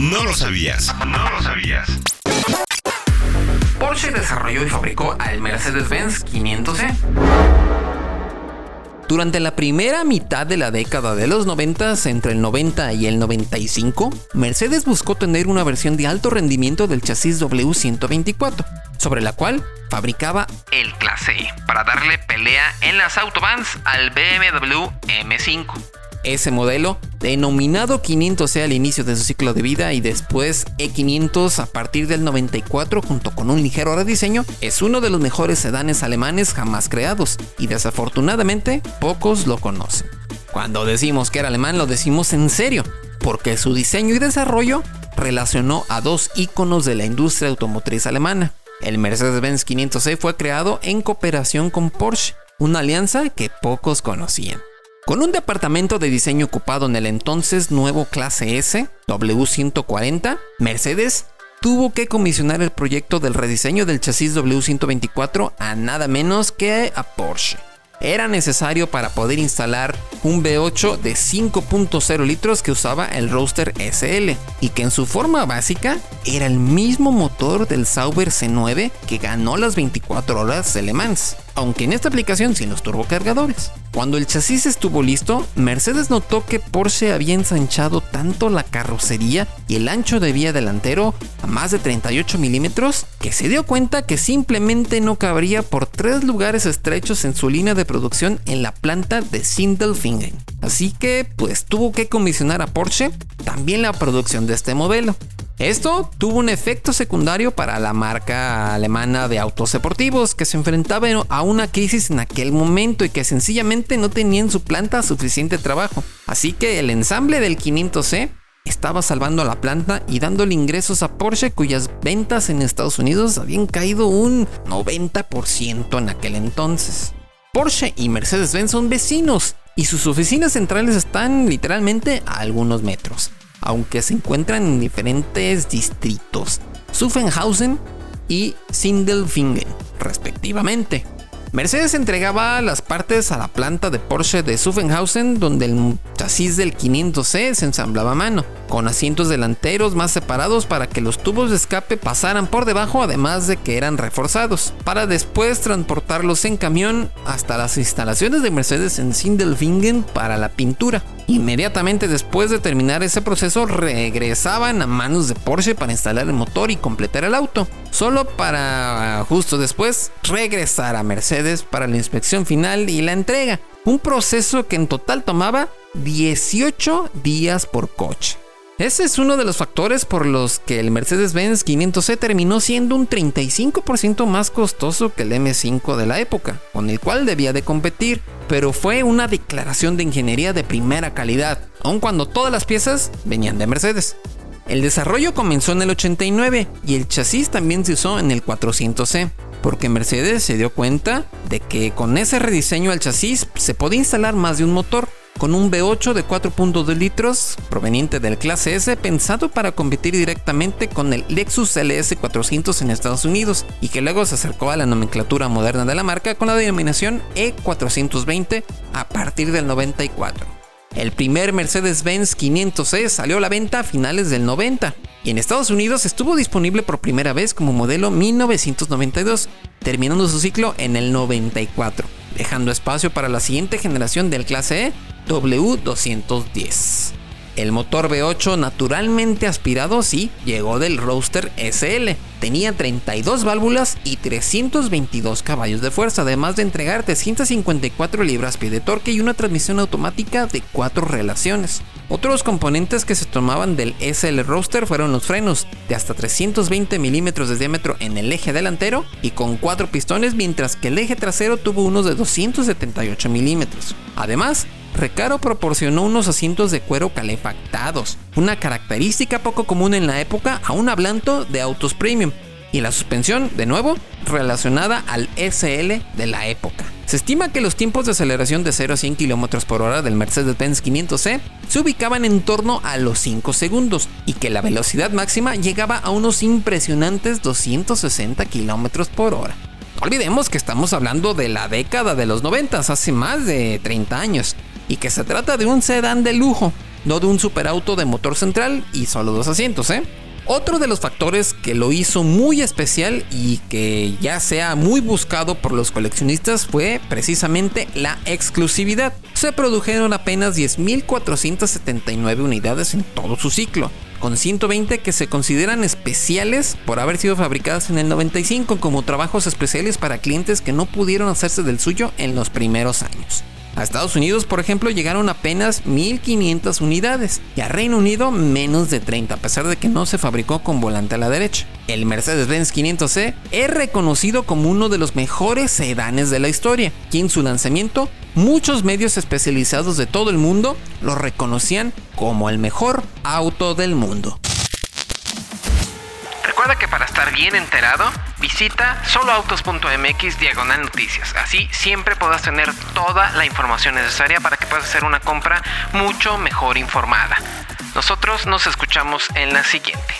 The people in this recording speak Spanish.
no lo sabías. No lo sabías. Porsche desarrolló y fabricó al Mercedes-Benz 500e. Durante la primera mitad de la década de los 90, entre el 90 y el 95, Mercedes buscó tener una versión de alto rendimiento del chasis W124, sobre la cual fabricaba el Clase E, para darle pelea en las autobahns al BMW M5. Ese modelo, denominado 500C al inicio de su ciclo de vida y después E500 a partir del 94 junto con un ligero rediseño, es uno de los mejores sedanes alemanes jamás creados y desafortunadamente pocos lo conocen. Cuando decimos que era alemán lo decimos en serio, porque su diseño y desarrollo relacionó a dos íconos de la industria automotriz alemana. El Mercedes-Benz 500C fue creado en cooperación con Porsche, una alianza que pocos conocían. Con un departamento de diseño ocupado en el entonces nuevo clase S, W140, Mercedes tuvo que comisionar el proyecto del rediseño del chasis W124 a nada menos que a Porsche. Era necesario para poder instalar un V8 de 5.0 litros que usaba el Roadster SL y que en su forma básica era el mismo motor del Sauber C9 que ganó las 24 horas de Le Mans aunque en esta aplicación sin los turbocargadores. Cuando el chasis estuvo listo, Mercedes notó que Porsche había ensanchado tanto la carrocería y el ancho de vía delantero a más de 38 milímetros que se dio cuenta que simplemente no cabría por tres lugares estrechos en su línea de producción en la planta de Así que pues tuvo que comisionar a Porsche también la producción de este modelo. Esto tuvo un efecto secundario para la marca alemana de autos deportivos que se enfrentaba a una crisis en aquel momento y que sencillamente no tenía en su planta suficiente trabajo. Así que el ensamble del 500C estaba salvando a la planta y dándole ingresos a Porsche cuyas ventas en Estados Unidos habían caído un 90% en aquel entonces. Porsche y Mercedes-Benz son vecinos y sus oficinas centrales están literalmente a algunos metros aunque se encuentran en diferentes distritos, Zuffenhausen y Sindelfingen, respectivamente. Mercedes entregaba las partes a la planta de Porsche de Zuffenhausen, donde el chasis del 500C se ensamblaba a mano, con asientos delanteros más separados para que los tubos de escape pasaran por debajo, además de que eran reforzados, para después transportarlos en camión hasta las instalaciones de Mercedes en Sindelfingen para la pintura. Inmediatamente después de terminar ese proceso regresaban a manos de Porsche para instalar el motor y completar el auto, solo para justo después regresar a Mercedes para la inspección final y la entrega, un proceso que en total tomaba 18 días por coche. Ese es uno de los factores por los que el Mercedes-Benz 500C terminó siendo un 35% más costoso que el M5 de la época, con el cual debía de competir pero fue una declaración de ingeniería de primera calidad, aun cuando todas las piezas venían de Mercedes. El desarrollo comenzó en el 89 y el chasis también se usó en el 400C, porque Mercedes se dio cuenta de que con ese rediseño al chasis se podía instalar más de un motor, con un V8 de 4.2 litros proveniente del clase S pensado para competir directamente con el Lexus LS 400 en Estados Unidos y que luego se acercó a la nomenclatura moderna de la marca con la denominación E420 a partir del 94. El primer Mercedes-Benz 500C salió a la venta a finales del 90 y en Estados Unidos estuvo disponible por primera vez como modelo 1992, terminando su ciclo en el 94, dejando espacio para la siguiente generación del clase E W210. El motor V8 naturalmente aspirado sí llegó del Roadster SL. Tenía 32 válvulas y 322 caballos de fuerza, además de entregar 354 libras-pie de torque y una transmisión automática de 4 relaciones. Otros componentes que se tomaban del SL Roadster fueron los frenos, de hasta 320 milímetros de diámetro en el eje delantero y con 4 pistones, mientras que el eje trasero tuvo unos de 278 milímetros. Además, Recaro proporcionó unos asientos de cuero calefactados, una característica poco común en la época aún hablando de autos premium, y la suspensión, de nuevo, relacionada al SL de la época. Se estima que los tiempos de aceleración de 0 a 100 km por hora del Mercedes-Benz 500C se ubicaban en torno a los 5 segundos y que la velocidad máxima llegaba a unos impresionantes 260 km por hora. No olvidemos que estamos hablando de la década de los 90, hace más de 30 años, y que se trata de un sedán de lujo, no de un superauto de motor central y solo dos asientos, ¿eh? Otro de los factores que lo hizo muy especial y que ya sea muy buscado por los coleccionistas fue precisamente la exclusividad. Se produjeron apenas 10.479 unidades en todo su ciclo, con 120 que se consideran especiales por haber sido fabricadas en el 95 como trabajos especiales para clientes que no pudieron hacerse del suyo en los primeros años. A Estados Unidos, por ejemplo, llegaron apenas 1.500 unidades y a Reino Unido menos de 30, a pesar de que no se fabricó con volante a la derecha. El Mercedes-Benz 500C es reconocido como uno de los mejores sedanes de la historia y en su lanzamiento muchos medios especializados de todo el mundo lo reconocían como el mejor auto del mundo. Recuerda que para estar bien enterado, visita soloautos.mx diagonal noticias. Así siempre podrás tener toda la información necesaria para que puedas hacer una compra mucho mejor informada. Nosotros nos escuchamos en la siguiente.